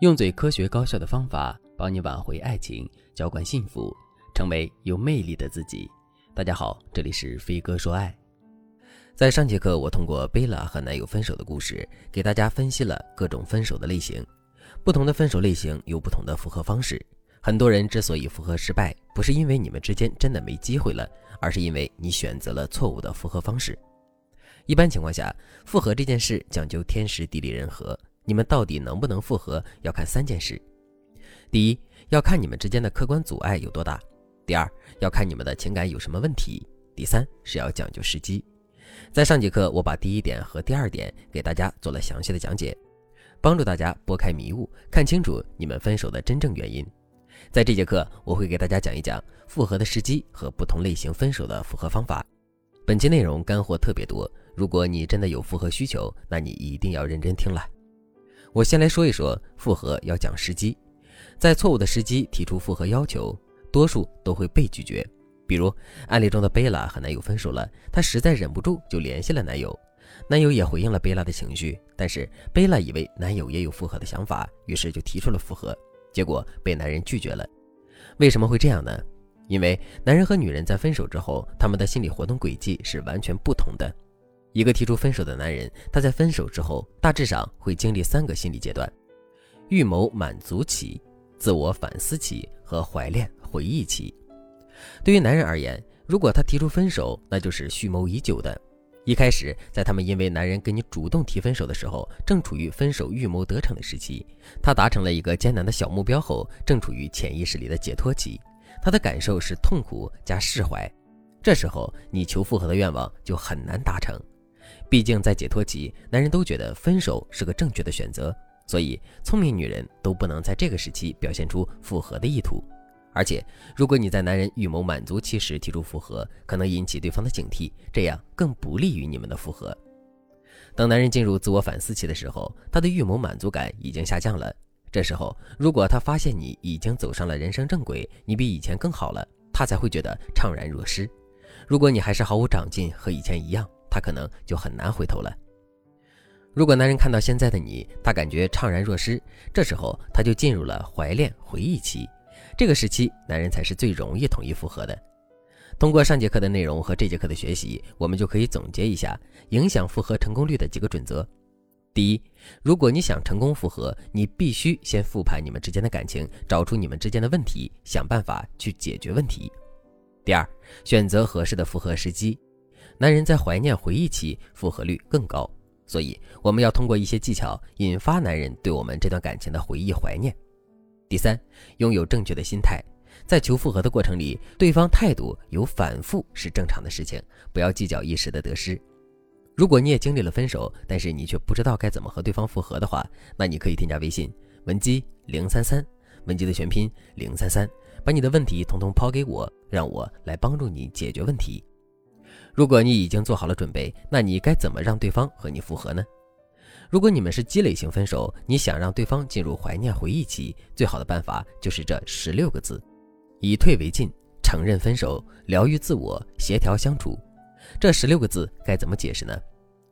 用最科学高效的方法帮你挽回爱情，浇灌幸福，成为有魅力的自己。大家好，这里是飞哥说爱。在上节课，我通过贝拉和男友分手的故事，给大家分析了各种分手的类型。不同的分手类型有不同的复合方式。很多人之所以复合失败，不是因为你们之间真的没机会了，而是因为你选择了错误的复合方式。一般情况下，复合这件事讲究天时地利人和。你们到底能不能复合，要看三件事：第一，要看你们之间的客观阻碍有多大；第二，要看你们的情感有什么问题；第三，是要讲究时机。在上节课，我把第一点和第二点给大家做了详细的讲解，帮助大家拨开迷雾，看清楚你们分手的真正原因。在这节课，我会给大家讲一讲复合的时机和不同类型分手的复合方法。本期内容干货特别多，如果你真的有复合需求，那你一定要认真听了。我先来说一说复合要讲时机，在错误的时机提出复合要求，多数都会被拒绝。比如案例中的贝拉和男友分手了，她实在忍不住就联系了男友，男友也回应了贝拉的情绪，但是贝拉以为男友也有复合的想法，于是就提出了复合，结果被男人拒绝了。为什么会这样呢？因为男人和女人在分手之后，他们的心理活动轨迹是完全不同的。一个提出分手的男人，他在分手之后大致上会经历三个心理阶段：预谋满足期、自我反思期和怀恋回忆期。对于男人而言，如果他提出分手，那就是蓄谋已久的。一开始，在他们因为男人跟你主动提分手的时候，正处于分手预谋得逞的时期。他达成了一个艰难的小目标后，正处于潜意识里的解脱期。他的感受是痛苦加释怀。这时候，你求复合的愿望就很难达成。毕竟在解脱期，男人都觉得分手是个正确的选择，所以聪明女人都不能在这个时期表现出复合的意图。而且，如果你在男人预谋满足期时提出复合，可能引起对方的警惕，这样更不利于你们的复合。等男人进入自我反思期的时候，他的预谋满足感已经下降了。这时候，如果他发现你已经走上了人生正轨，你比以前更好了，他才会觉得怅然若失。如果你还是毫无长进，和以前一样，他可能就很难回头了。如果男人看到现在的你，他感觉怅然若失，这时候他就进入了怀恋回忆期。这个时期，男人才是最容易统一复合的。通过上节课的内容和这节课的学习，我们就可以总结一下影响复合成功率的几个准则。第一，如果你想成功复合，你必须先复盘你们之间的感情，找出你们之间的问题，想办法去解决问题。第二，选择合适的复合时机。男人在怀念回忆期复合率更高，所以我们要通过一些技巧引发男人对我们这段感情的回忆怀念。第三，拥有正确的心态，在求复合的过程里，对方态度有反复是正常的事情，不要计较一时的得失。如果你也经历了分手，但是你却不知道该怎么和对方复合的话，那你可以添加微信文姬零三三，文姬的全拼零三三，把你的问题统统抛给我，让我来帮助你解决问题。如果你已经做好了准备，那你该怎么让对方和你复合呢？如果你们是积累型分手，你想让对方进入怀念回忆期，最好的办法就是这十六个字：以退为进，承认分手，疗愈自我，协调相处。这十六个字该怎么解释呢？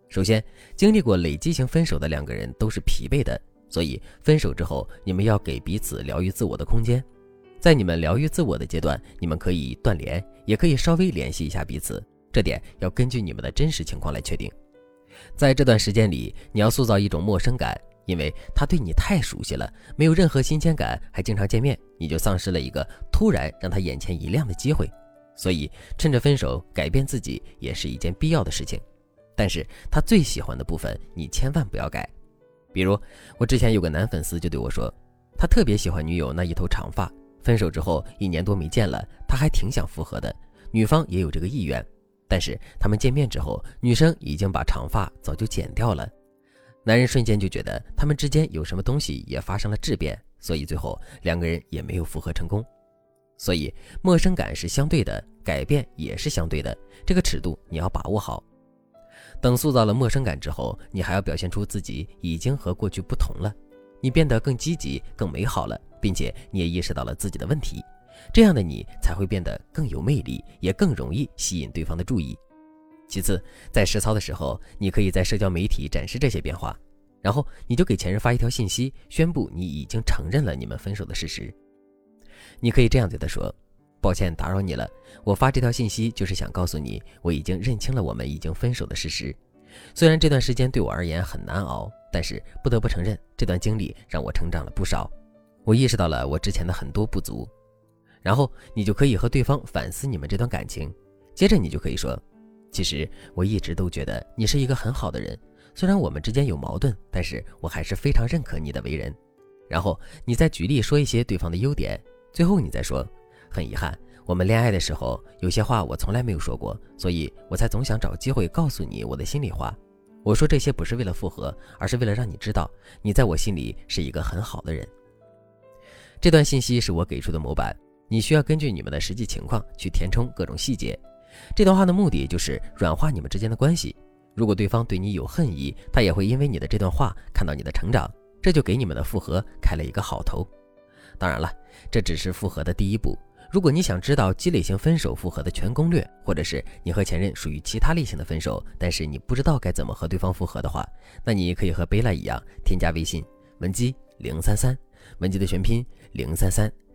首先，经历过累积型分手的两个人都是疲惫的，所以分手之后，你们要给彼此疗愈自我的空间。在你们疗愈自我的阶段，你们可以断联，也可以稍微联系一下彼此。这点要根据你们的真实情况来确定。在这段时间里，你要塑造一种陌生感，因为他对你太熟悉了，没有任何新鲜感，还经常见面，你就丧失了一个突然让他眼前一亮的机会。所以，趁着分手改变自己也是一件必要的事情。但是他最喜欢的部分，你千万不要改。比如，我之前有个男粉丝就对我说，他特别喜欢女友那一头长发，分手之后一年多没见了，他还挺想复合的，女方也有这个意愿。但是他们见面之后，女生已经把长发早就剪掉了，男人瞬间就觉得他们之间有什么东西也发生了质变，所以最后两个人也没有复合成功。所以陌生感是相对的，改变也是相对的，这个尺度你要把握好。等塑造了陌生感之后，你还要表现出自己已经和过去不同了，你变得更积极、更美好了，并且你也意识到了自己的问题。这样的你才会变得更有魅力，也更容易吸引对方的注意。其次，在实操的时候，你可以在社交媒体展示这些变化，然后你就给前任发一条信息，宣布你已经承认了你们分手的事实。你可以这样对他说：“抱歉打扰你了，我发这条信息就是想告诉你，我已经认清了我们已经分手的事实。虽然这段时间对我而言很难熬，但是不得不承认，这段经历让我成长了不少。我意识到了我之前的很多不足。”然后你就可以和对方反思你们这段感情。接着你就可以说：“其实我一直都觉得你是一个很好的人。”虽然我们之间有矛盾，但是我还是非常认可你的为人。然后你再举例说一些对方的优点，最后你再说，很遗憾，我们恋爱的时候有些话我从来没有说过，所以我才总想找机会告诉你我的心里话。我说这些不是为了复合，而是为了让你知道你在我心里是一个很好的人。这段信息是我给出的模板，你需要根据你们的实际情况去填充各种细节。这段话的目的就是软化你们之间的关系。如果对方对你有恨意，他也会因为你的这段话看到你的成长，这就给你们的复合开了一个好头。当然了，这只是复合的第一步。如果你想知道积累型分手复合的全攻略，或者是你和前任属于其他类型的分手，但是你不知道该怎么和对方复合的话，那你可以和贝拉一样，添加微信文姬零三三，文姬的全拼零三三，